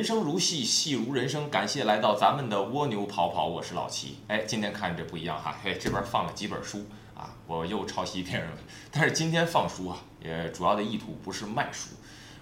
人生如戏，戏如人生。感谢来到咱们的蜗牛跑跑，我是老齐。哎，今天看这不一样哈，嘿，这边放了几本书啊，我又抄袭别人了。但是今天放书啊，也主要的意图不是卖书，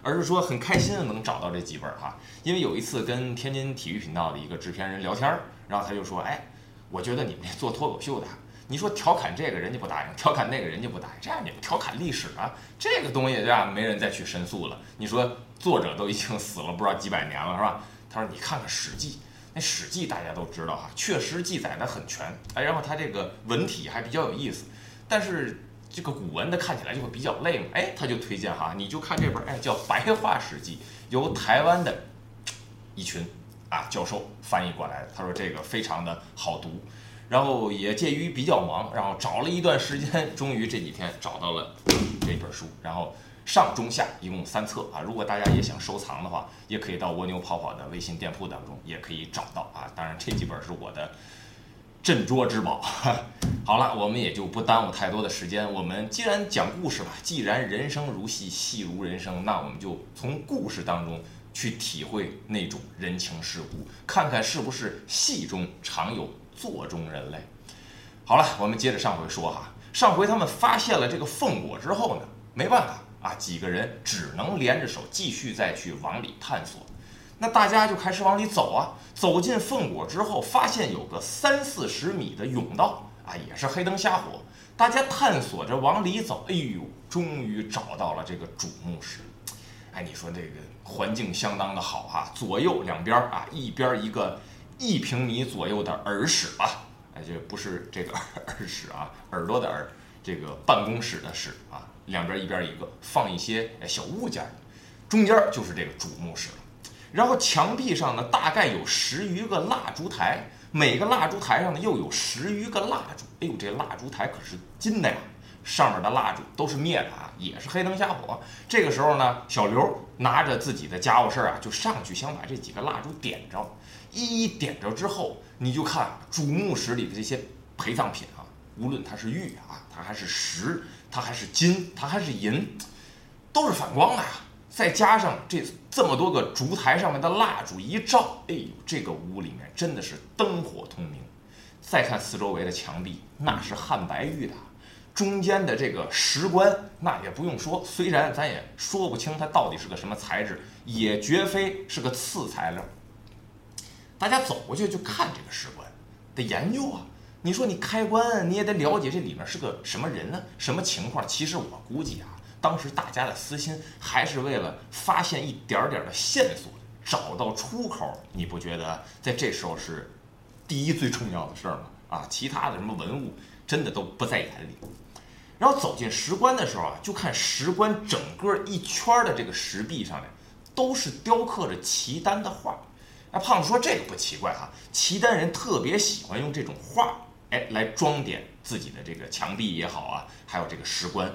而是说很开心的能找到这几本哈。因为有一次跟天津体育频道的一个制片人聊天，然后他就说，哎，我觉得你们这做脱口秀的，你说调侃这个人家不答应，调侃那个人家不答应，这样你调侃历史啊，这个东西对吧？没人再去申诉了。你说。作者都已经死了不知道几百年了，是吧？他说：“你看看《史记》，那《史记》大家都知道哈，确实记载的很全，哎，然后它这个文体还比较有意思。但是这个古文的看起来就会比较累嘛，哎，他就推荐哈，你就看这本，哎，叫《白话史记》，由台湾的一群啊教授翻译过来的。他说这个非常的好读，然后也介于比较忙，然后找了一段时间，终于这几天找到了这本书，然后。”上中下一共三册啊，如果大家也想收藏的话，也可以到蜗牛跑跑的微信店铺当中也可以找到啊。当然这几本是我的镇桌之宝。好了，我们也就不耽误太多的时间。我们既然讲故事嘛，既然人生如戏，戏如人生，那我们就从故事当中去体会那种人情世故，看看是不是戏中常有座中人类。好了，我们接着上回说哈，上回他们发现了这个凤果之后呢，没办法。啊，几个人只能连着手继续再去往里探索，那大家就开始往里走啊。走进凤果之后，发现有个三四十米的甬道啊，也是黑灯瞎火。大家探索着往里走，哎呦，终于找到了这个主墓室。哎，你说这个环境相当的好哈，左右两边啊，一边一个一平米左右的耳室吧，哎，这不是这个 耳室啊，耳朵的耳，这个办公室的室啊。两边一边一个，放一些小物件，中间就是这个主墓室了。然后墙壁上呢，大概有十余个蜡烛台，每个蜡烛台上呢又有十余个蜡烛。哎呦，这蜡烛台可是金的呀！上面的蜡烛都是灭的啊，也是黑灯瞎火。这个时候呢，小刘拿着自己的家伙事儿啊，就上去想把这几个蜡烛点着。一一点着之后，你就看主墓室里的这些陪葬品啊，无论它是玉啊，它还是石。它还是金，它还是银，都是反光的呀。再加上这这么多个烛台上面的蜡烛一照，哎呦，这个屋里面真的是灯火通明。再看四周围的墙壁，那是汉白玉的，中间的这个石棺，那也不用说，虽然咱也说不清它到底是个什么材质，也绝非是个次材料。大家走过去就看这个石棺，得研究啊。你说你开棺，你也得了解这里面是个什么人呢？什么情况？其实我估计啊，当时大家的私心还是为了发现一点点的线索，找到出口。你不觉得在这时候是第一最重要的事儿吗？啊，其他的什么文物真的都不在眼里。然后走进石棺的时候啊，就看石棺整个一圈的这个石壁上面都是雕刻着契丹的画。哎，胖子说这个不奇怪哈，契丹人特别喜欢用这种画。哎，来装点自己的这个墙壁也好啊，还有这个石棺，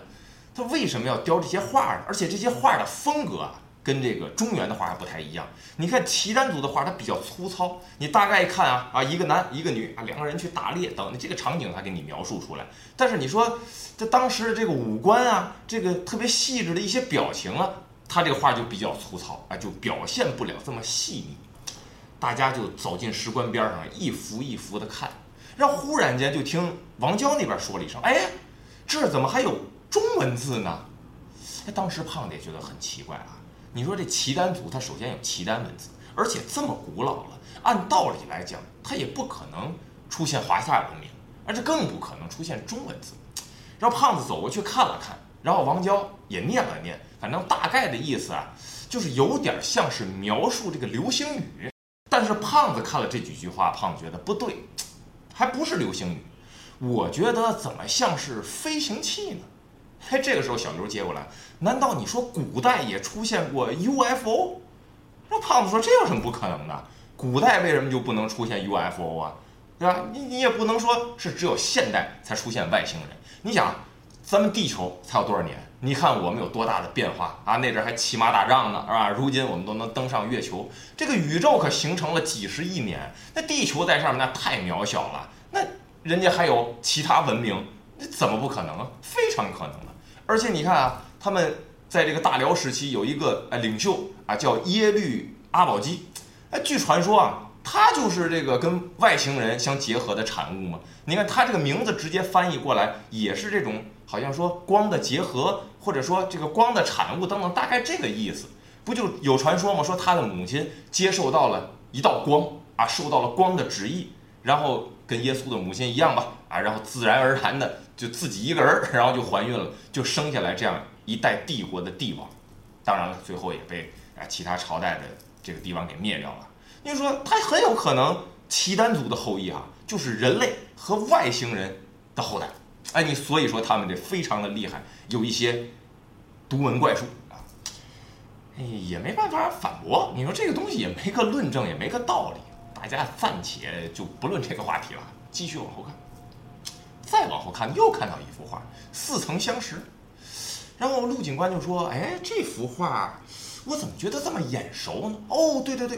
他为什么要雕这些画呢？而且这些画的风格啊，跟这个中原的画还不太一样。你看契丹族的画，它比较粗糙。你大概一看啊啊，一个男一个女啊，两个人去打猎等，这个场景他给你描述出来。但是你说这当时的这个五官啊，这个特别细致的一些表情啊，他这个画就比较粗糙啊，就表现不了这么细腻。大家就走进石棺边上，一幅一幅的看。然后忽然间就听王娇那边说了一声：“哎，这怎么还有中文字呢？”哎，当时胖子也觉得很奇怪啊。你说这契丹族，它首先有契丹文字，而且这么古老了，按道理来讲，它也不可能出现华夏文明，而且更不可能出现中文字。然后胖子走过去看了看，然后王娇也念了念，反正大概的意思啊，就是有点像是描述这个流星雨。但是胖子看了这几句话，胖子觉得不对。还不是流星雨，我觉得怎么像是飞行器呢？嘿，这个时候小刘接过来，难道你说古代也出现过 UFO？那胖子说这有什么不可能的？古代为什么就不能出现 UFO 啊？对吧？你你也不能说是只有现代才出现外星人。你想，咱们地球才有多少年？你看我们有多大的变化啊？那阵还骑马打仗呢，是吧？如今我们都能登上月球，这个宇宙可形成了几十亿年，那地球在上面那太渺小了。那人家还有其他文明，那怎么不可能啊？非常可能的。而且你看啊，他们在这个大辽时期有一个呃领袖啊，叫耶律阿保机。哎，据传说啊，他就是这个跟外星人相结合的产物嘛。你看他这个名字直接翻译过来也是这种，好像说光的结合，或者说这个光的产物等等，大概这个意思。不就有传说吗？说他的母亲接受到了一道光啊，受到了光的旨意，然后跟耶稣的母亲一样吧啊，然后自然而然的就自己一个人，然后就怀孕了，就生下来这样一代帝国的帝王。当然了，最后也被啊其他朝代的这个帝王给灭掉了。你说他很有可能契丹族的后裔啊，就是人类和外星人的后代。哎，你所以说他们这非常的厉害，有一些独门怪术啊。哎，也没办法反驳。你说这个东西也没个论证，也没个道理。大家暂且就不论这个话题了，继续往后看。再往后看，又看到一幅画，似曾相识。然后陆警官就说：“哎，这幅画我怎么觉得这么眼熟呢？”哦，对对对，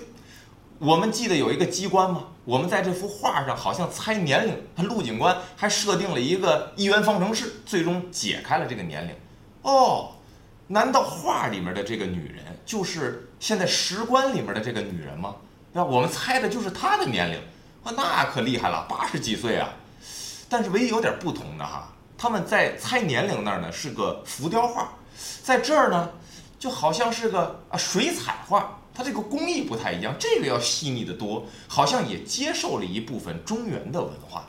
我们记得有一个机关吗？我们在这幅画上好像猜年龄，陆警官还设定了一个一元方程式，最终解开了这个年龄。哦。难道画里面的这个女人就是现在石棺里面的这个女人吗？那我们猜的就是她的年龄，哇，那可厉害了，八十几岁啊！但是唯一有点不同的哈，他们在猜年龄那儿呢是个浮雕画，在这儿呢就好像是个啊水彩画，它这个工艺不太一样，这个要细腻的多，好像也接受了一部分中原的文化，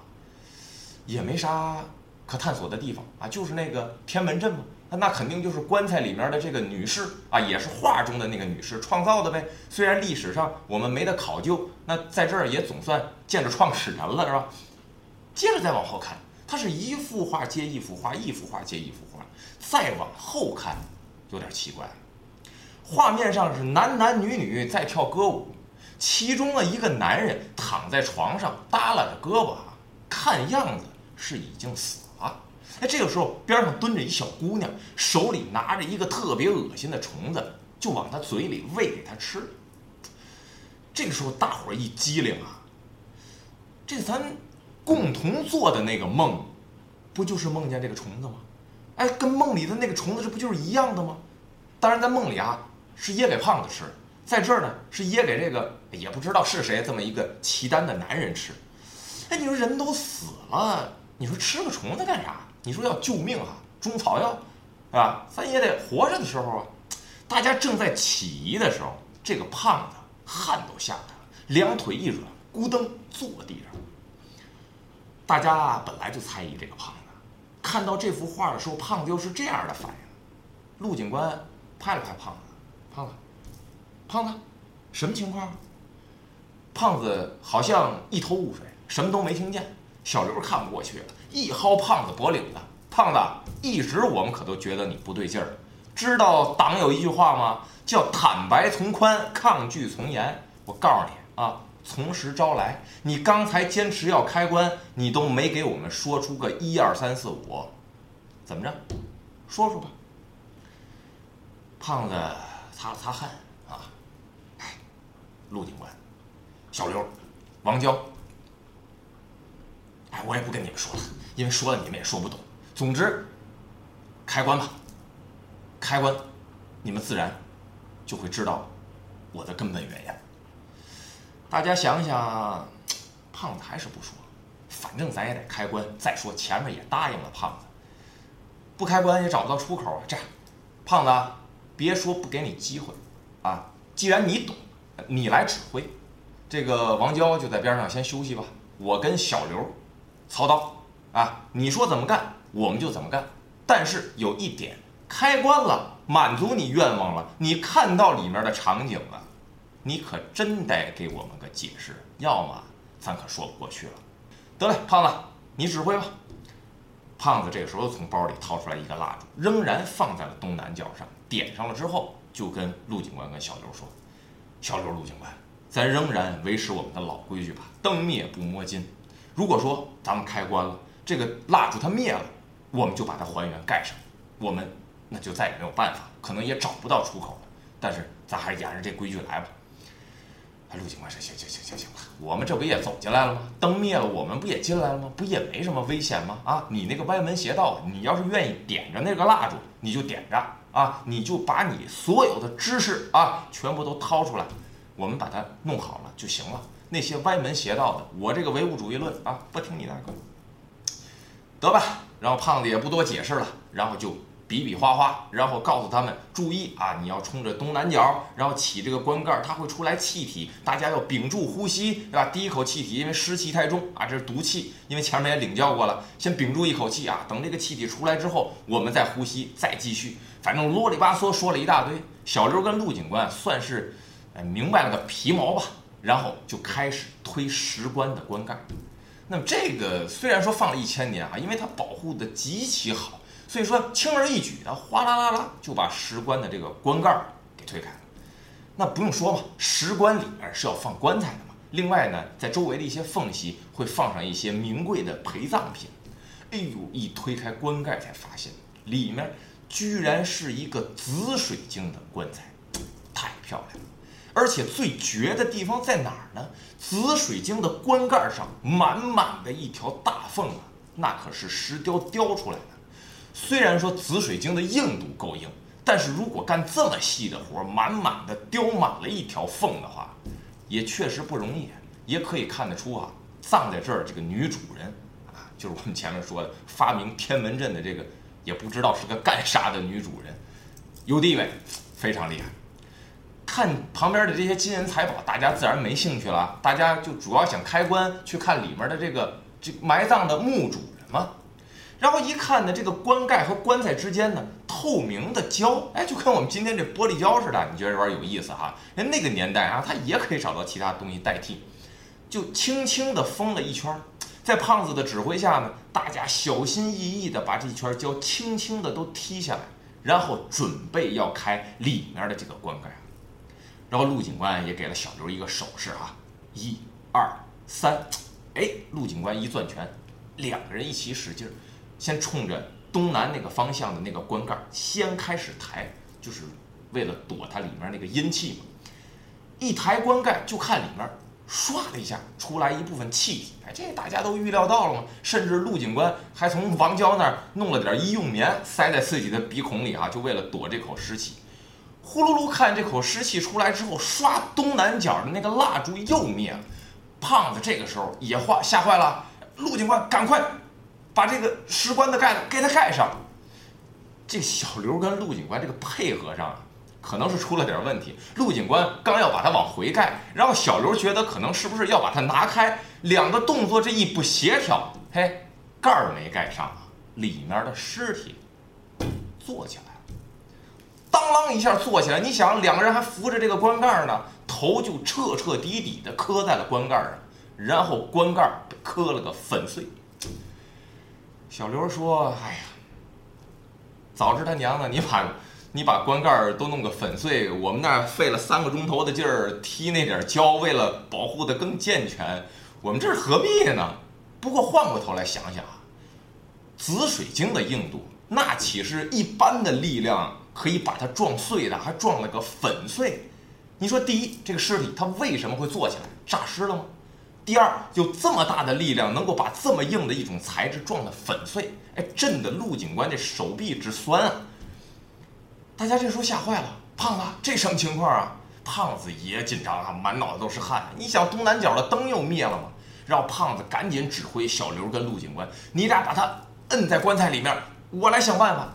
也没啥可探索的地方啊，就是那个天门阵嘛。那肯定就是棺材里面的这个女士啊，也是画中的那个女士创造的呗。虽然历史上我们没得考究，那在这儿也总算见着创始人了，是吧？接着再往后看，它是一幅画接一幅画，一幅画接一幅画。再往后看，有点奇怪，画面上是男男女女在跳歌舞，其中的一个男人躺在床上耷拉着胳膊，看样子是已经死了。哎，这个时候边上蹲着一小姑娘，手里拿着一个特别恶心的虫子，就往他嘴里喂给他吃。这个时候大伙一机灵啊，这咱共同做的那个梦，不就是梦见这个虫子吗？哎，跟梦里的那个虫子这不就是一样的吗？当然，在梦里啊是噎给胖子吃，在这儿呢是噎给这个也不知道是谁这么一个契丹的男人吃。哎，你说人都死了，你说吃个虫子干啥？你说要救命啊，中草药，啊？咱也得活着的时候啊。大家正在起疑的时候，这个胖子汗都下来了，两腿一软，咕噔坐地上。大家本来就猜疑这个胖子，看到这幅画的时候，胖子又是这样的反应。陆警官拍了拍胖子，胖子，胖子，什么情况？胖子好像一头雾水，什么都没听见。小刘看不过去了。一薅胖子脖领子，胖子，一直我们可都觉得你不对劲儿。知道党有一句话吗？叫坦白从宽，抗拒从严。我告诉你啊，从实招来。你刚才坚持要开关，你都没给我们说出个一二三四五，怎么着？说说吧。胖子擦了擦汗啊，陆警官，小刘，王娇。哎，我也不跟你们说了，因为说了你们也说不懂。总之，开关吧，开关，你们自然就会知道我的根本原因。大家想想，胖子还是不说，反正咱也得开关。再说前面也答应了胖子，不开关也找不到出口啊。这样，胖子，别说不给你机会啊！既然你懂，你来指挥。这个王娇就在边上先休息吧，我跟小刘。操刀啊！你说怎么干，我们就怎么干。但是有一点，开关了，满足你愿望了，你看到里面的场景了，你可真得给我们个解释，要么咱可说不过去了。得嘞，胖子，你指挥吧。胖子这个时候从包里掏出来一个蜡烛，仍然放在了东南角上，点上了之后，就跟陆警官跟小刘说：“小刘，陆警官，咱仍然维持我们的老规矩吧，灯灭不摸金。”如果说咱们开关了，这个蜡烛它灭了，我们就把它还原盖上，我们那就再也没有办法，可能也找不到出口了。但是咱还是沿着这规矩来吧。陆警官说：“行行行行行了，我们这不也走进来了吗？灯灭了，我们不也进来了吗？不也没什么危险吗？啊，你那个歪门邪道，你要是愿意点着那个蜡烛，你就点着啊，你就把你所有的知识啊全部都掏出来，我们把它弄好了就行了。那些歪门邪道的，我这个唯物主义论啊，不听你那个，得吧。然后胖子也不多解释了，然后就。比比划划，然后告诉他们注意啊，你要冲着东南角，然后起这个棺盖，它会出来气体，大家要屏住呼吸，对吧？第一口气体，因为湿气太重啊，这是毒气，因为前面也领教过了，先屏住一口气啊，等这个气体出来之后，我们再呼吸，再继续，反正啰里吧嗦说了一大堆。小刘跟陆警官算是明白了个皮毛吧，然后就开始推石棺的棺盖。那么这个虽然说放了一千年啊，因为它保护的极其好。所以说，轻而易举的，哗啦啦啦就把石棺的这个棺盖给推开了。那不用说嘛，石棺里面是要放棺材的嘛。另外呢，在周围的一些缝隙会放上一些名贵的陪葬品。哎呦，一推开棺盖才发现，里面居然是一个紫水晶的棺材，太漂亮了。而且最绝的地方在哪儿呢？紫水晶的棺盖上满满的一条大缝啊，那可是石雕雕出来的。虽然说紫水晶的硬度够硬，但是如果干这么细的活，满满的雕满了一条缝的话，也确实不容易。也可以看得出啊，葬在这儿这个女主人啊，就是我们前面说的发明天门阵的这个，也不知道是个干啥的女主人，有地位，非常厉害。看旁边的这些金银财宝，大家自然没兴趣了，大家就主要想开棺去看里面的这个这埋葬的墓主人嘛。然后一看呢，这个棺盖和棺材之间呢，透明的胶，哎，就跟我们今天这玻璃胶似的。你觉得这玩意儿有意思哈？人那个年代啊，它也可以找到其他东西代替，就轻轻地封了一圈。在胖子的指挥下呢，大家小心翼翼地把这一圈胶轻轻地都踢下来，然后准备要开里面的这个棺盖。然后陆警官也给了小刘一个手势啊，一、二、三，哎，陆警官一攥拳，两个人一起使劲儿。先冲着东南那个方向的那个棺盖先开始抬，就是为了躲它里面那个阴气嘛。一抬棺盖，就看里面唰的一下出来一部分气体，哎，这大家都预料到了嘛。甚至陆警官还从王娇那儿弄了点医用棉塞在自己的鼻孔里啊，就为了躲这口湿气。呼噜噜，看这口湿气出来之后，唰，东南角的那个蜡烛又灭了。胖子这个时候也坏吓坏了，陆警官赶快。把这个石棺的盖子给它盖上。这小刘跟陆警官这个配合上，可能是出了点问题。陆警官刚要把它往回盖，然后小刘觉得可能是不是要把它拿开，两个动作这一不协调，嘿，盖儿没盖上，里面的尸体坐起来了，当啷一下坐起来。你想，两个人还扶着这个棺盖呢，头就彻彻底底的磕在了棺盖上，然后棺盖磕了个粉碎。小刘说：“哎呀，早知他娘的，你把，你把棺盖都弄个粉碎，我们那费了三个钟头的劲儿踢那点胶，为了保护的更健全，我们这是何必呢？不过换过头来想想，紫水晶的硬度，那岂是一般的力量可以把它撞碎的？还撞了个粉碎？你说，第一，这个尸体它为什么会坐起来？诈尸了吗？”第二，有这么大的力量，能够把这么硬的一种材质撞得粉碎，哎，震得陆警官这手臂直酸啊！大家这时候吓坏了，胖子，这什么情况啊？胖子也紧张啊，满脑子都是汗。你想，东南角的灯又灭了吗？让胖子赶紧指挥小刘跟陆警官，你俩把他摁在棺材里面，我来想办法。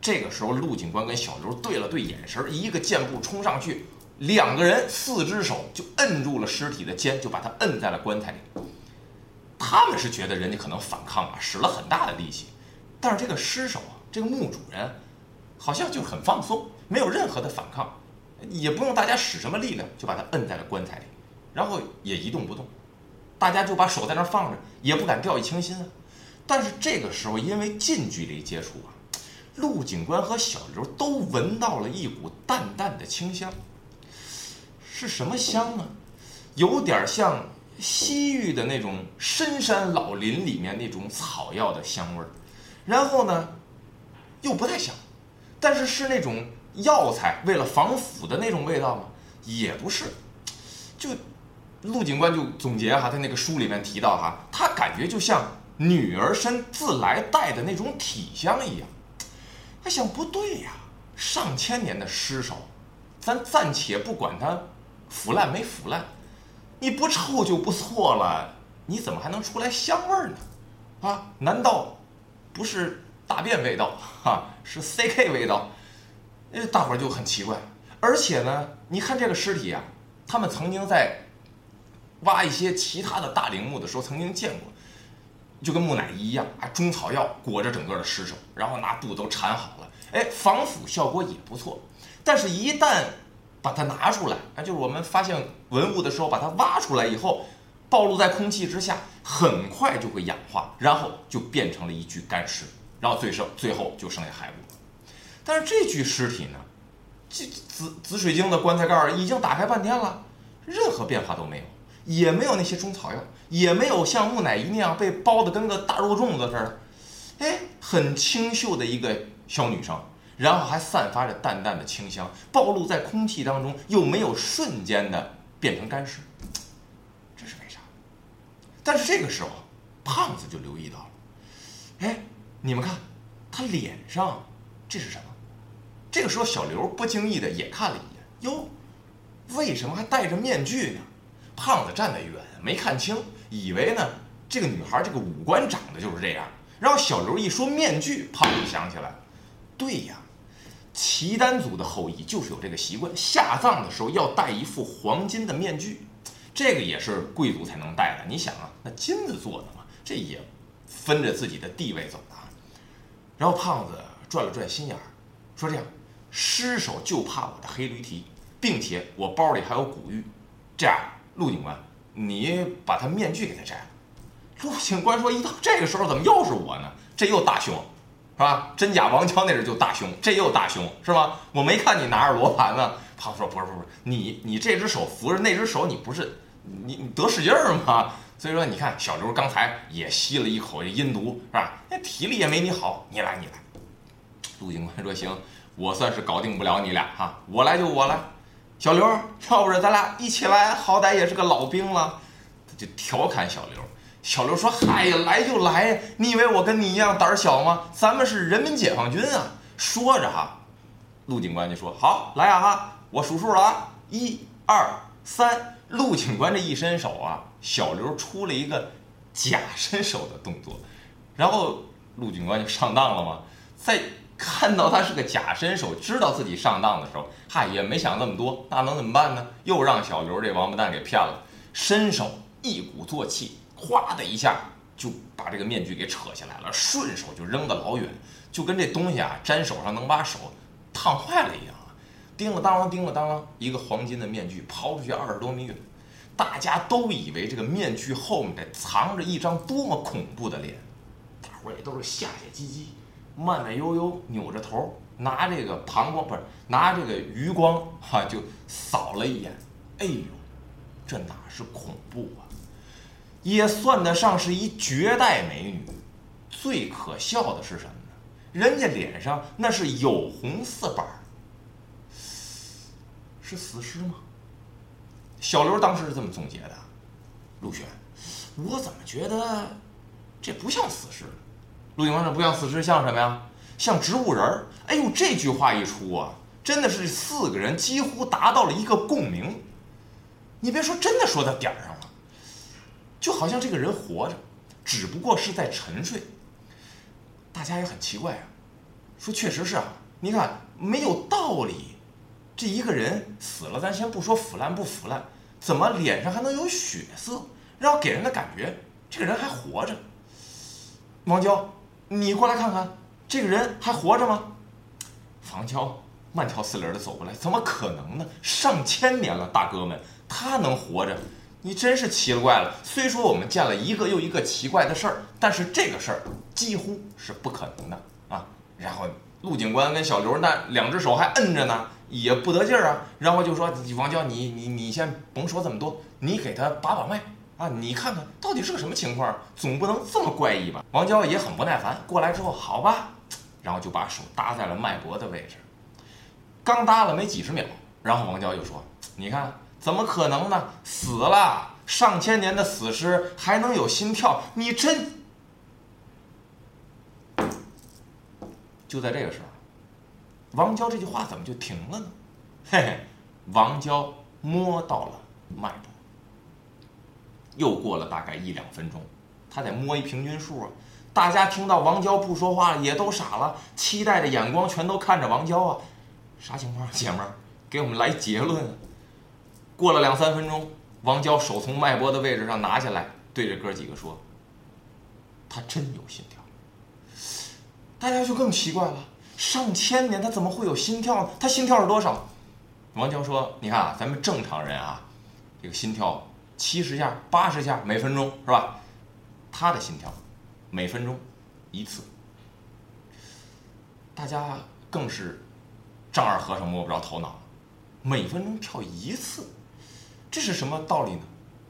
这个时候，陆警官跟小刘对了对眼神，一个箭步冲上去。两个人四只手就摁住了尸体的肩，就把他摁在了棺材里。他们是觉得人家可能反抗啊，使了很大的力气，但是这个尸首啊，这个墓主人好像就很放松，没有任何的反抗，也不用大家使什么力量，就把他摁在了棺材里，然后也一动不动。大家就把手在那放着，也不敢掉以轻心啊。但是这个时候，因为近距离接触啊，陆警官和小刘都闻到了一股淡淡的清香。是什么香呢？有点像西域的那种深山老林里面那种草药的香味儿，然后呢，又不太像，但是是那种药材为了防腐的那种味道吗？也不是，就陆警官就总结哈，他那个书里面提到哈，他感觉就像女儿身自来带的那种体香一样。他想不对呀，上千年的尸首，咱暂且不管它。腐烂没腐烂？你不臭就不错了，你怎么还能出来香味儿呢？啊，难道不是大便味道？哈，是 CK 味道？呃，大伙儿就很奇怪。而且呢，你看这个尸体啊，他们曾经在挖一些其他的大陵墓的时候曾经见过，就跟木乃伊一样啊，中草药裹着整个的尸首，然后拿布都缠好了，哎，防腐效果也不错。但是，一旦把它拿出来，啊，就是我们发现文物的时候，把它挖出来以后，暴露在空气之下，很快就会氧化，然后就变成了一具干尸，然后最剩最后就剩下骸骨。但是这具尸体呢？这紫紫水晶的棺材盖已经打开半天了，任何变化都没有，也没有那些中草药，也没有像木乃伊那样被包的跟个大肉粽子似的，哎，很清秀的一个小女生，然后还散发着淡淡的清香，暴露在空气当中，又没有瞬间的变成干尸，这是为啥？但是这个时候，胖子就留意到了，哎，你们看，他脸上这是什么？这个时候，小刘不经意的也看了一眼，哟，为什么还戴着面具呢？胖子站得远，没看清，以为呢这个女孩这个五官长得就是这样。然后小刘一说面具，胖子想起来，对呀，契丹族的后裔就是有这个习惯，下葬的时候要戴一副黄金的面具，这个也是贵族才能戴的。你想啊，那金子做的嘛，这也分着自己的地位走的。然后胖子转了转心眼儿，说这样。尸首就怕我的黑驴蹄，并且我包里还有古玉，这样，陆警官，你把他面具给他摘了。陆警官说：“一到这个时候，怎么又是我呢？这又大凶，是吧？真假王乔那阵就大凶，这又大凶，是吧？我没看你拿着罗盘呢。”胖子说：“不是，不是，你你这只手扶着那只手，你不是你你得使劲儿吗？所以说，你看小刘刚才也吸了一口这阴毒，是吧？那体力也没你好，你来，你来。”陆警官说：“行。”我算是搞定不了你俩哈，我来就我来。小刘，要不是咱俩一起来，好歹也是个老兵了。他就调侃小刘。小刘说：“嗨呀，来就来呀，你以为我跟你一样胆小吗？咱们是人民解放军啊！”说着哈，陆警官就说：“好，来啊哈，我数数了啊，一二三。”陆警官这一伸手啊，小刘出了一个假伸手的动作，然后陆警官就上当了嘛，在。看到他是个假身手，知道自己上当的时候，嗨，也没想那么多，那能怎么办呢？又让小刘这王八蛋给骗了，伸手一鼓作气，哗的一下就把这个面具给扯下来了，顺手就扔得老远，就跟这东西啊粘手上能把手烫坏了一样啊！叮了当啷，叮了当啷，一个黄金的面具抛出去二十多米远，大家都以为这个面具后面藏着一张多么恐怖的脸，大伙也都是吓吓唧唧。慢慢悠悠扭着头，拿这个膀胱不是拿这个余光哈，就扫了一眼。哎呦，这哪是恐怖啊？也算得上是一绝代美女。最可笑的是什么呢？人家脸上那是有红四板，是死尸吗？小刘当时是这么总结的。陆轩，我怎么觉得这不像死尸？陆警官说：“不像死尸，像什么呀？像植物人儿。”哎呦，这句话一出啊，真的是四个人几乎达到了一个共鸣。你别说，真的说到点儿上，就好像这个人活着，只不过是在沉睡。大家也很奇怪啊，说确实是啊，你看没有道理，这一个人死了，咱先不说腐烂不腐烂，怎么脸上还能有血色，然后给人的感觉这个人还活着？王娇。你过来看看，这个人还活着吗？房娇慢条斯理的走过来，怎么可能呢？上千年了，大哥们，他能活着？你真是奇了怪了。虽说我们见了一个又一个奇怪的事儿，但是这个事儿几乎是不可能的啊。然后陆警官跟小刘那两只手还摁着呢，也不得劲儿啊。然后就说：“王娇，你你你先甭说这么多，你给他把把脉。”啊，你看看到底是个什么情况？总不能这么怪异吧？王娇也很不耐烦，过来之后，好吧，然后就把手搭在了脉搏的位置。刚搭了没几十秒，然后王娇就说：“你看，怎么可能呢？死了上千年的死尸还能有心跳？你真……”就在这个时候，王娇这句话怎么就停了呢？嘿嘿，王娇摸到了脉搏。又过了大概一两分钟，他得摸一平均数啊。大家听到王娇不说话了，也都傻了，期待的眼光全都看着王娇啊。啥情况，姐们儿？给我们来结论。过了两三分钟，王娇手从脉搏的位置上拿下来，对着哥几个说：“他真有心跳。”大家就更奇怪了，上千年他怎么会有心跳呢？他心跳是多少？王娇说：“你看啊，咱们正常人啊，这个心跳。”七十下、八十下每分钟是吧？他的心跳每分钟一次，大家更是丈二和尚摸不着头脑。每分钟跳一次，这是什么道理呢？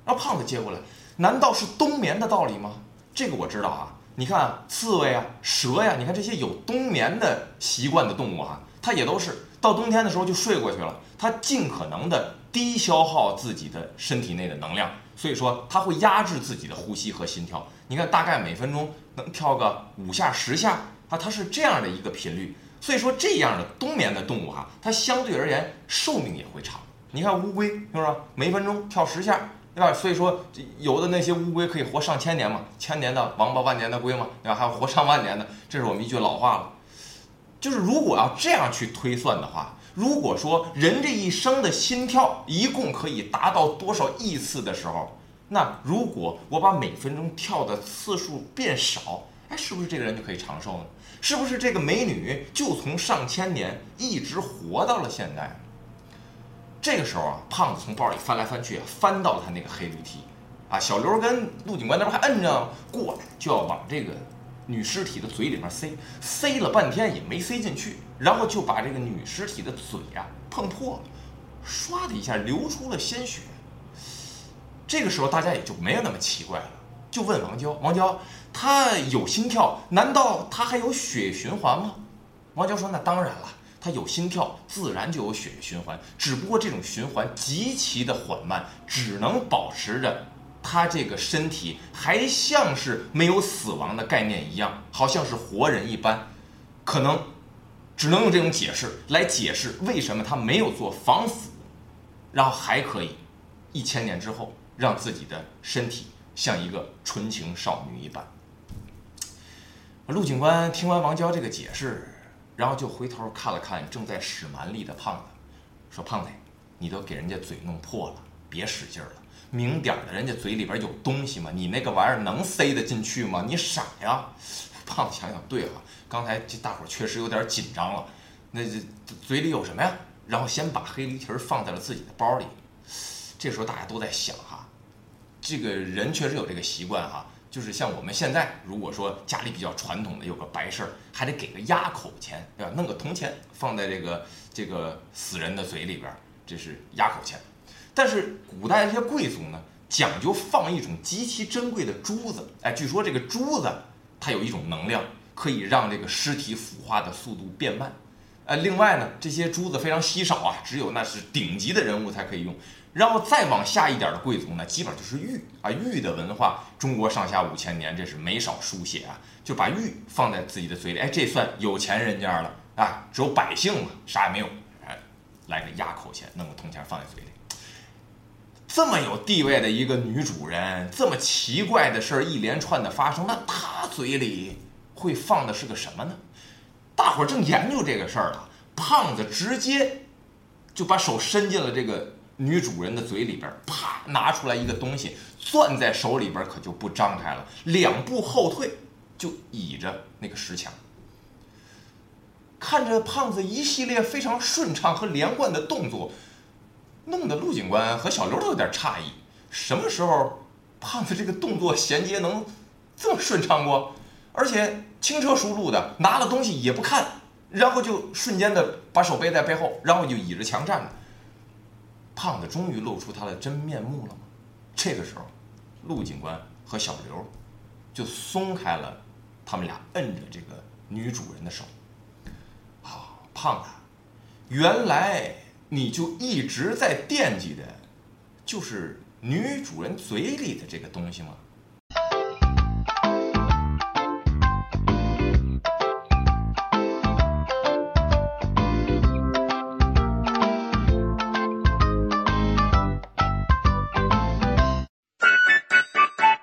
让胖子接过来，难道是冬眠的道理吗？这个我知道啊。你看刺猬啊、蛇呀，你看这些有冬眠的习惯的动物啊，它也都是到冬天的时候就睡过去了，它尽可能的。低消耗自己的身体内的能量，所以说它会压制自己的呼吸和心跳。你看，大概每分钟能跳个五下十下啊，它是这样的一个频率。所以说，这样的冬眠的动物哈，它相对而言寿命也会长。你看乌龟是不是？每分钟跳十下，对吧？所以说，有的那些乌龟可以活上千年嘛，千年的王八万年的龟嘛，对吧？还有活上万年的，这是我们一句老话了。就是如果要这样去推算的话。如果说人这一生的心跳一共可以达到多少亿次的时候，那如果我把每分钟跳的次数变少，哎，是不是这个人就可以长寿呢？是不是这个美女就从上千年一直活到了现在？这个时候啊，胖子从包里翻来翻去，翻到了他那个黑驴蹄，啊，小刘跟陆警官那边还摁着过来，就要往这个。女尸体的嘴里面塞，塞了半天也没塞进去，然后就把这个女尸体的嘴呀碰破了，唰的一下流出了鲜血。这个时候大家也就没有那么奇怪了，就问王娇：“王娇，她有心跳，难道她还有血液循环吗？”王娇说：“那当然了，她有心跳，自然就有血液循环，只不过这种循环极其的缓慢，只能保持着。”他这个身体还像是没有死亡的概念一样，好像是活人一般，可能只能用这种解释来解释为什么他没有做防腐，然后还可以一千年之后让自己的身体像一个纯情少女一般。陆警官听完王娇这个解释，然后就回头看了看正在使蛮力的胖子，说：“胖子，你都给人家嘴弄破了，别使劲了。”明点的，人家嘴里边有东西吗？你那个玩意儿能塞得进去吗？你傻呀！胖子想想，对哈，刚才这大伙儿确实有点紧张了。那这嘴里有什么呀？然后先把黑驴蹄儿放在了自己的包里。这时候大家都在想哈，这个人确实有这个习惯哈，就是像我们现在，如果说家里比较传统的，有个白事儿，还得给个压口钱，对吧？弄个铜钱放在这个这个死人的嘴里边，这是压口钱。但是古代这些贵族呢，讲究放一种极其珍贵的珠子，哎，据说这个珠子它有一种能量，可以让这个尸体腐化的速度变慢。呃，另外呢，这些珠子非常稀少啊，只有那是顶级的人物才可以用。然后再往下一点的贵族呢，基本上就是玉啊，玉的文化，中国上下五千年，这是没少书写啊，就把玉放在自己的嘴里，哎，这算有钱人家了啊，只有百姓嘛，啥也没有，哎，来个压口钱，弄个铜钱放在嘴里。这么有地位的一个女主人，这么奇怪的事儿一连串的发生，那她嘴里会放的是个什么呢？大伙儿正研究这个事儿呢，胖子直接就把手伸进了这个女主人的嘴里边，啪拿出来一个东西，攥在手里边可就不张开了，两步后退就倚着那个石墙，看着胖子一系列非常顺畅和连贯的动作。弄得陆警官和小刘都有点诧异，什么时候胖子这个动作衔接能这么顺畅过？而且轻车熟路的拿了东西也不看，然后就瞬间的把手背在背后，然后就倚着墙站着。胖子终于露出他的真面目了吗？这个时候，陆警官和小刘就松开了他们俩摁着这个女主人的手。啊，胖子，原来。你就一直在惦记的，就是女主人嘴里的这个东西吗？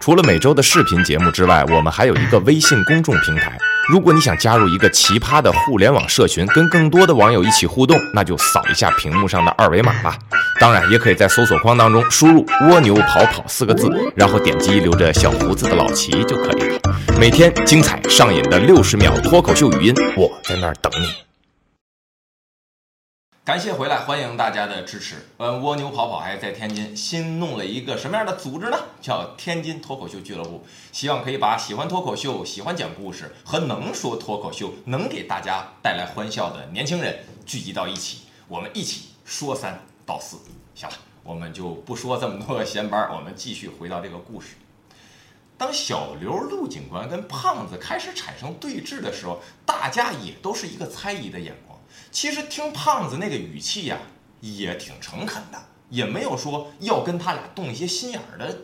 除了每周的视频节目之外，我们还有一个微信公众平台。如果你想加入一个奇葩的互联网社群，跟更多的网友一起互动，那就扫一下屏幕上的二维码吧。当然，也可以在搜索框当中输入“蜗牛跑跑”四个字，然后点击留着小胡子的老齐就可以了。每天精彩上瘾的六十秒脱口秀语音，我在那儿等你。感谢回来，欢迎大家的支持。嗯，蜗牛跑跑还在天津新弄了一个什么样的组织呢？叫天津脱口秀俱乐部。希望可以把喜欢脱口秀、喜欢讲故事和能说脱口秀、能给大家带来欢笑的年轻人聚集到一起，我们一起说三道四。行了，我们就不说这么多闲班，我们继续回到这个故事。当小刘、陆警官跟胖子开始产生对峙的时候，大家也都是一个猜疑的眼光。其实听胖子那个语气呀，也挺诚恳的，也没有说要跟他俩动一些心眼儿的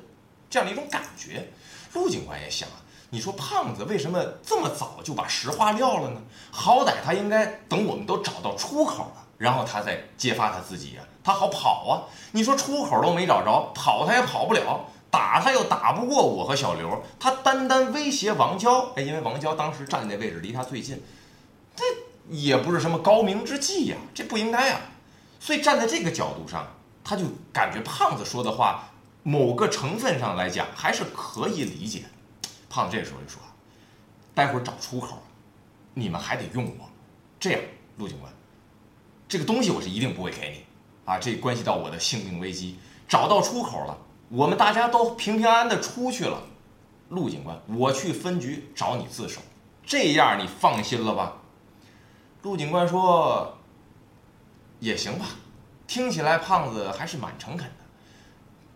这样的一种感觉。陆警官也想啊，你说胖子为什么这么早就把实话撂了呢？好歹他应该等我们都找到出口了，然后他再揭发他自己呀，他好跑啊。你说出口都没找着，跑他也跑不了，打他又打不过我和小刘，他单单威胁王娇，哎，因为王娇当时站那位置离他最近，这。也不是什么高明之计呀，这不应该呀。所以站在这个角度上，他就感觉胖子说的话，某个成分上来讲还是可以理解。胖子这时候就说：“待会儿找出口，你们还得用我。这样，陆警官，这个东西我是一定不会给你啊，这关系到我的性命危机。找到出口了，我们大家都平平安安的出去了。陆警官，我去分局找你自首，这样你放心了吧？”陆警官说：“也行吧，听起来胖子还是蛮诚恳的。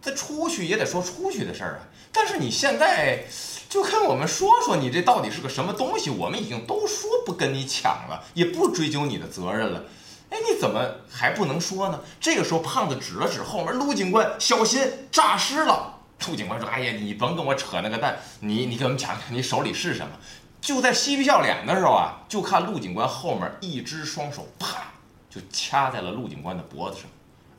这出去也得说出去的事儿啊。但是你现在就跟我们说说，你这到底是个什么东西？我们已经都说不跟你抢了，也不追究你的责任了。哎，你怎么还不能说呢？”这个时候，胖子指了指后面，陆警官小心诈尸了。陆警官说：“哎呀，你甭跟我扯那个蛋，你你给我们讲讲，你手里是什么？”就在嬉皮笑脸的时候啊，就看陆警官后面一只双手啪就掐在了陆警官的脖子上。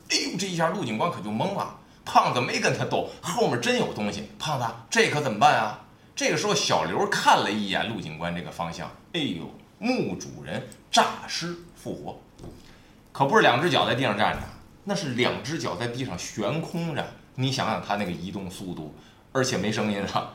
哎呦，这一下陆警官可就懵了。胖子没跟他斗，后面真有东西。胖子，这可怎么办啊？这个时候，小刘看了一眼陆警官这个方向。哎呦，墓主人诈尸复活，可不是两只脚在地上站着，那是两只脚在地上悬空着。你想想他那个移动速度，而且没声音啊。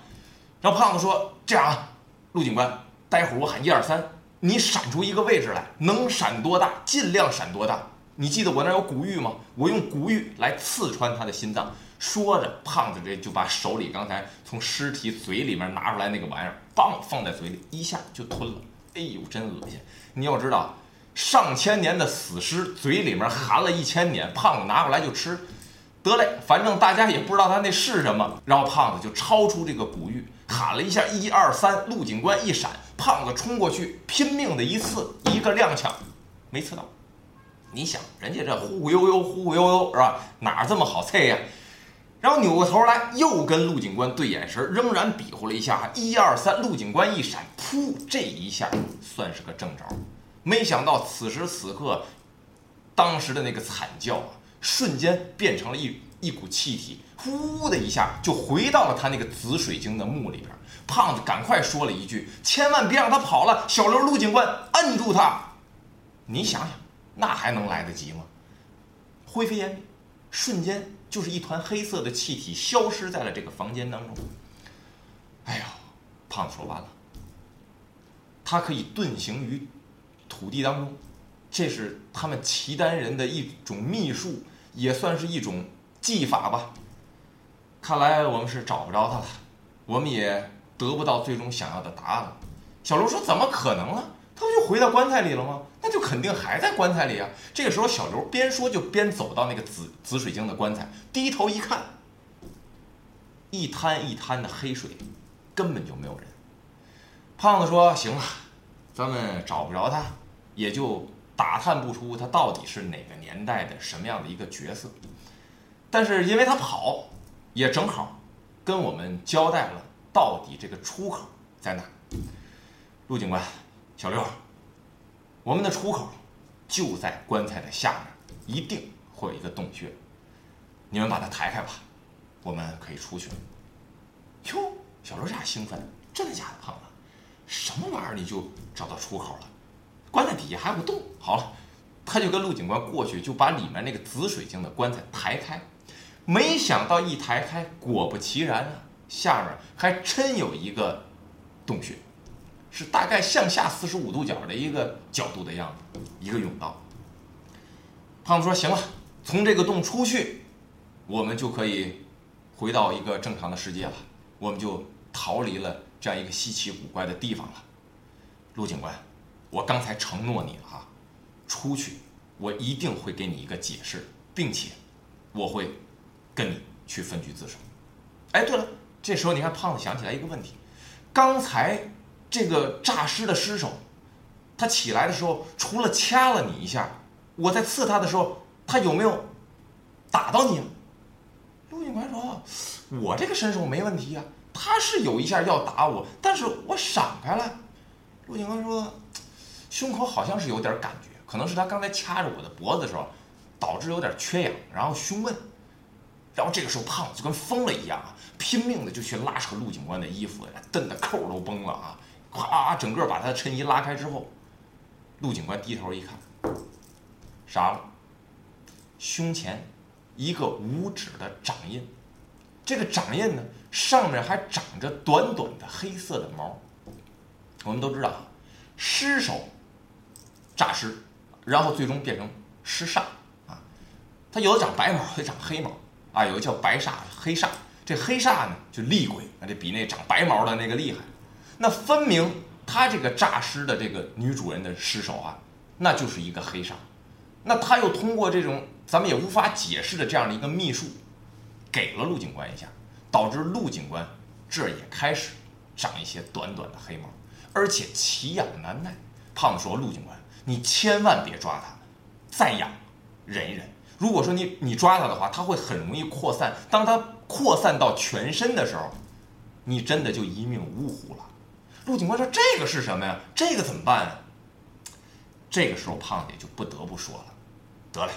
然后胖子说：“这样啊。”陆警官，待会儿我喊一二三，你闪出一个位置来，能闪多大尽量闪多大。你记得我那有古玉吗？我用古玉来刺穿他的心脏。说着，胖子这就把手里刚才从尸体嘴里面拿出来那个玩意儿，梆放在嘴里，一下就吞了。哎呦，真恶心！你要知道，上千年的死尸嘴里面含了一千年，胖子拿过来就吃。得嘞，反正大家也不知道他那是什么。然后胖子就超出这个古玉。喊了一下一二三，陆警官一闪，胖子冲过去，拼命的一刺，一个踉跄，没刺到。你想，人家这忽忽悠悠，忽忽悠悠是吧？哪这么好刺呀？然后扭过头来，又跟陆警官对眼神，仍然比划了一下，一二三，陆警官一闪，噗，这一下算是个正着。没想到此时此刻，当时的那个惨叫啊，瞬间变成了一一股气体。呼的一下就回到了他那个紫水晶的墓里边。胖子赶快说了一句：“千万别让他跑了！”小刘、陆警官摁住他。你想想，那还能来得及吗？灰飞烟灭，瞬间就是一团黑色的气体消失在了这个房间当中。哎呦，胖子说完了，他可以遁形于土地当中，这是他们契丹人的一种秘术，也算是一种技法吧。看来我们是找不着他了，我们也得不到最终想要的答案了。小刘说：“怎么可能呢？他不就回到棺材里了吗？那就肯定还在棺材里啊！”这个时候，小刘边说就边走到那个紫紫水晶的棺材，低头一看，一滩一滩的黑水，根本就没有人。胖子说：“行了，咱们找不着他，也就打探不出他到底是哪个年代的什么样的一个角色。但是因为他跑。”也正好跟我们交代了到底这个出口在哪。陆警官，小六，我们的出口就在棺材的下面，一定会有一个洞穴。你们把它抬开吧，我们可以出去了。哟，小刘这兴奋，真的假的，胖子？什么玩意儿你就找到出口了？棺材底下还不动。好了，他就跟陆警官过去，就把里面那个紫水晶的棺材抬开。没想到一抬开，果不其然啊，下面还真有一个洞穴，是大概向下四十五度角的一个角度的样子，一个甬道。胖子说：“行了，从这个洞出去，我们就可以回到一个正常的世界了，我们就逃离了这样一个稀奇古怪的地方了。”陆警官，我刚才承诺你了啊，出去我一定会给你一个解释，并且我会。跟你去分局自首。哎，对了，这时候你看胖子想起来一个问题：刚才这个诈尸的尸首，他起来的时候，除了掐了你一下，我在刺他的时候，他有没有打到你？陆警官说：“我这个身手没问题啊，他是有一下要打我，但是我闪开了。”陆警官说：“胸口好像是有点感觉，可能是他刚才掐着我的脖子的时候，导致有点缺氧，然后胸闷。”然后这个时候，胖子就跟疯了一样啊，拼命的就去拉扯陆警官的衣服，蹬的扣都崩了啊！咵，整个把他的衬衣拉开之后，陆警官低头一看，傻了，胸前一个五指的掌印，这个掌印呢，上面还长着短短的黑色的毛。我们都知道，尸首诈尸，然后最终变成尸煞啊，它有的长白毛，有的长黑毛。啊，有的叫白煞、黑煞，这黑煞呢就厉鬼，那这比那长白毛的那个厉害。那分明他这个诈尸的这个女主人的尸首啊，那就是一个黑煞。那他又通过这种咱们也无法解释的这样的一个秘术，给了陆警官一下，导致陆警官这也开始长一些短短的黑毛，而且奇痒难耐。胖子说：“陆警官，你千万别抓他，再痒，忍一忍。”如果说你你抓它的话，它会很容易扩散。当它扩散到全身的时候，你真的就一命呜呼了。陆警官说：“这个是什么呀？这个怎么办啊？”这个时候，胖子也就不得不说了：“得嘞，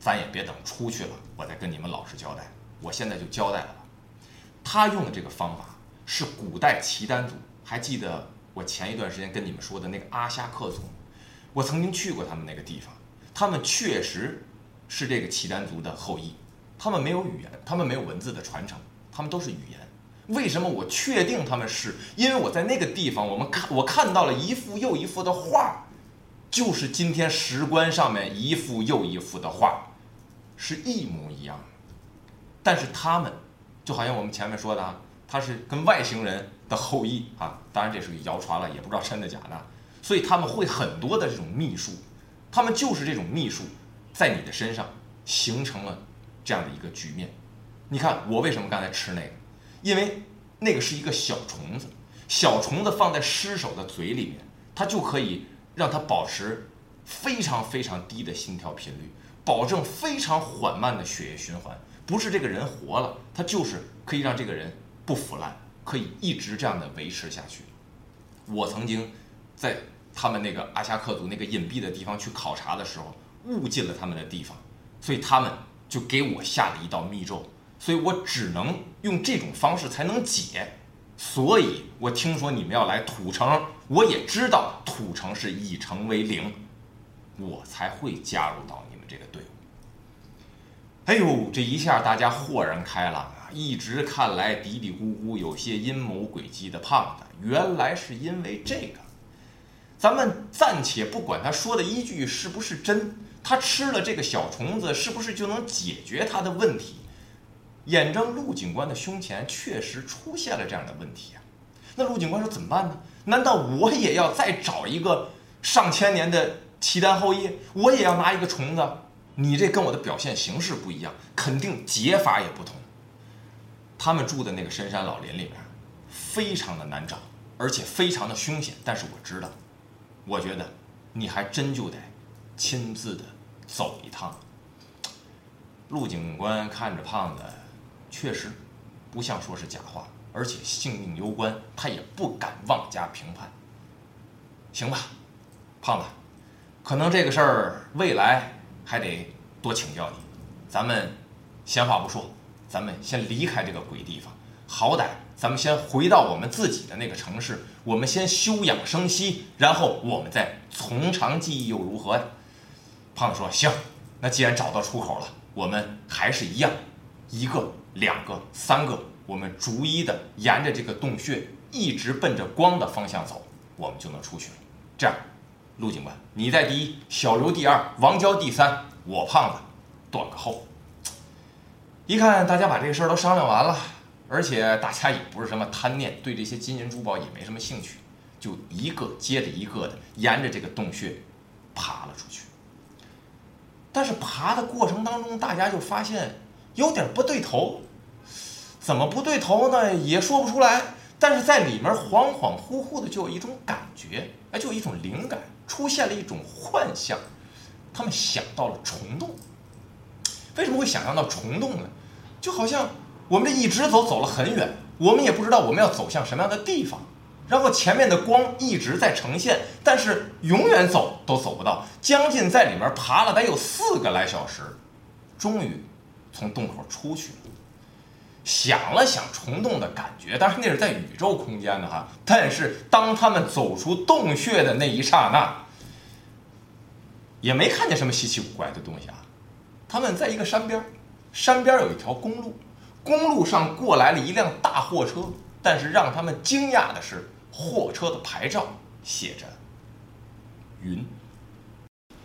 咱也别等出去了，我再跟你们老实交代。我现在就交代了吧。他用的这个方法是古代契丹族，还记得我前一段时间跟你们说的那个阿夏克族？我曾经去过他们那个地方，他们确实。”是这个契丹族的后裔，他们没有语言，他们没有文字的传承，他们都是语言。为什么我确定他们是？因为我在那个地方，我们看我看到了一幅又一幅的画，就是今天石棺上面一幅又一幅的画，是一模一样。但是他们，就好像我们前面说的啊，他是跟外星人的后裔啊，当然这是个谣传了，也不知道真的假的。所以他们会很多的这种秘术，他们就是这种秘术。在你的身上形成了这样的一个局面，你看我为什么刚才吃那个？因为那个是一个小虫子，小虫子放在尸首的嘴里面，它就可以让它保持非常非常低的心跳频率，保证非常缓慢的血液循环。不是这个人活了，它就是可以让这个人不腐烂，可以一直这样的维持下去。我曾经在他们那个阿夏克族那个隐蔽的地方去考察的时候。误进了他们的地方，所以他们就给我下了一道密咒，所以我只能用这种方式才能解。所以我听说你们要来土城，我也知道土城是以城为零，我才会加入到你们这个队伍。哎呦，这一下大家豁然开朗啊！一直看来嘀嘀咕咕、有些阴谋诡计的胖子，原来是因为这个。咱们暂且不管他说的依据是不是真。他吃了这个小虫子，是不是就能解决他的问题？眼睁陆警官的胸前确实出现了这样的问题啊！那陆警官说怎么办呢？难道我也要再找一个上千年的契丹后裔？我也要拿一个虫子？你这跟我的表现形式不一样，肯定解法也不同。他们住的那个深山老林里面，非常的难找，而且非常的凶险。但是我知道，我觉得你还真就得。亲自的走一趟。陆警官看着胖子，确实不像说是假话，而且性命攸关，他也不敢妄加评判。行吧，胖子，可能这个事儿未来还得多请教你。咱们闲话不说，咱们先离开这个鬼地方，好歹咱们先回到我们自己的那个城市，我们先休养生息，然后我们再从长计议又如何呀？胖子说：“行，那既然找到出口了，我们还是一样，一个、两个、三个，我们逐一的沿着这个洞穴，一直奔着光的方向走，我们就能出去了。这样，陆警官，你在第一，小刘第二，王娇第三，我胖子断个后。一看大家把这个事儿都商量完了。”而且大家也不是什么贪念，对这些金银珠宝也没什么兴趣，就一个接着一个的沿着这个洞穴爬了出去。但是爬的过程当中，大家就发现有点不对头。怎么不对头呢？也说不出来。但是在里面恍恍惚惚的就有一种感觉，哎，就有一种灵感，出现了一种幻象。他们想到了虫洞。为什么会想象到虫洞呢？就好像。我们这一直走，走了很远，我们也不知道我们要走向什么样的地方。然后前面的光一直在呈现，但是永远走都走不到。将近在里面爬了得有四个来小时，终于从洞口出去了。想了想虫洞的感觉，当然那是在宇宙空间的哈。但是当他们走出洞穴的那一刹那，也没看见什么稀奇古怪的东西啊。他们在一个山边，山边有一条公路。公路上过来了一辆大货车，但是让他们惊讶的是，货车的牌照写着“云”。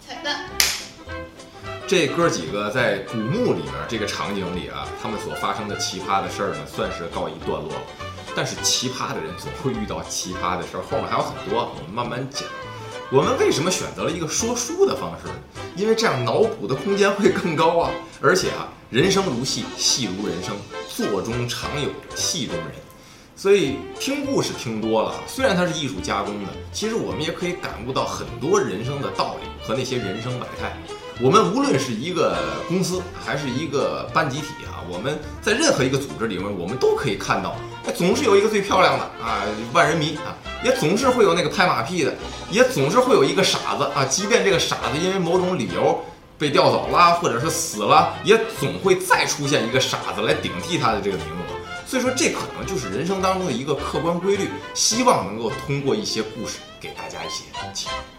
彩蛋。这哥几个在古墓里面这个场景里啊，他们所发生的奇葩的事儿呢，算是告一段落了。但是奇葩的人总会遇到奇葩的事儿，后面还有很多，我们慢慢讲。我们为什么选择了一个说书的方式？因为这样脑补的空间会更高啊！而且啊，人生如戏，戏如人生，座中常有戏中人。所以听故事听多了，虽然它是艺术加工的，其实我们也可以感悟到很多人生的道理和那些人生百态。我们无论是一个公司还是一个班集体啊，我们在任何一个组织里面，我们都可以看到，它总是有一个最漂亮的啊，万人迷啊。也总是会有那个拍马屁的，也总是会有一个傻子啊。即便这个傻子因为某种理由被调走了，或者是死了，也总会再出现一个傻子来顶替他的这个名额。所以说，这可能就是人生当中的一个客观规律。希望能够通过一些故事给大家一些启发。